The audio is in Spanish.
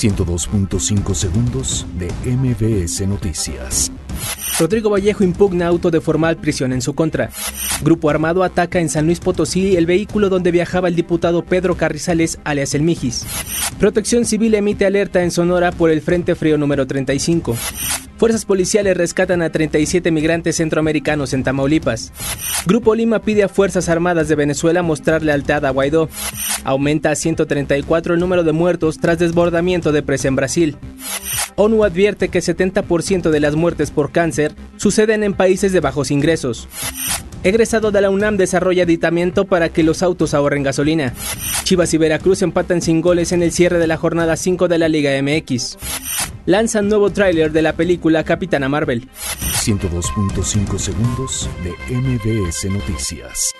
102.5 segundos de MBS Noticias. Rodrigo Vallejo impugna auto de formal prisión en su contra. Grupo armado ataca en San Luis Potosí el vehículo donde viajaba el diputado Pedro Carrizales, alias El Mijis. Protección Civil emite alerta en Sonora por el Frente Frío número 35. Fuerzas policiales rescatan a 37 migrantes centroamericanos en Tamaulipas. Grupo Lima pide a Fuerzas Armadas de Venezuela mostrar lealtad a Guaidó. Aumenta a 134 el número de muertos tras desbordamiento de presa en Brasil. ONU advierte que 70% de las muertes por cáncer suceden en países de bajos ingresos. Egresado de la UNAM desarrolla aditamiento para que los autos ahorren gasolina. Chivas y Veracruz empatan sin goles en el cierre de la jornada 5 de la Liga MX. Lanzan nuevo tráiler de la película Capitana Marvel. 102.5 segundos de MBS Noticias.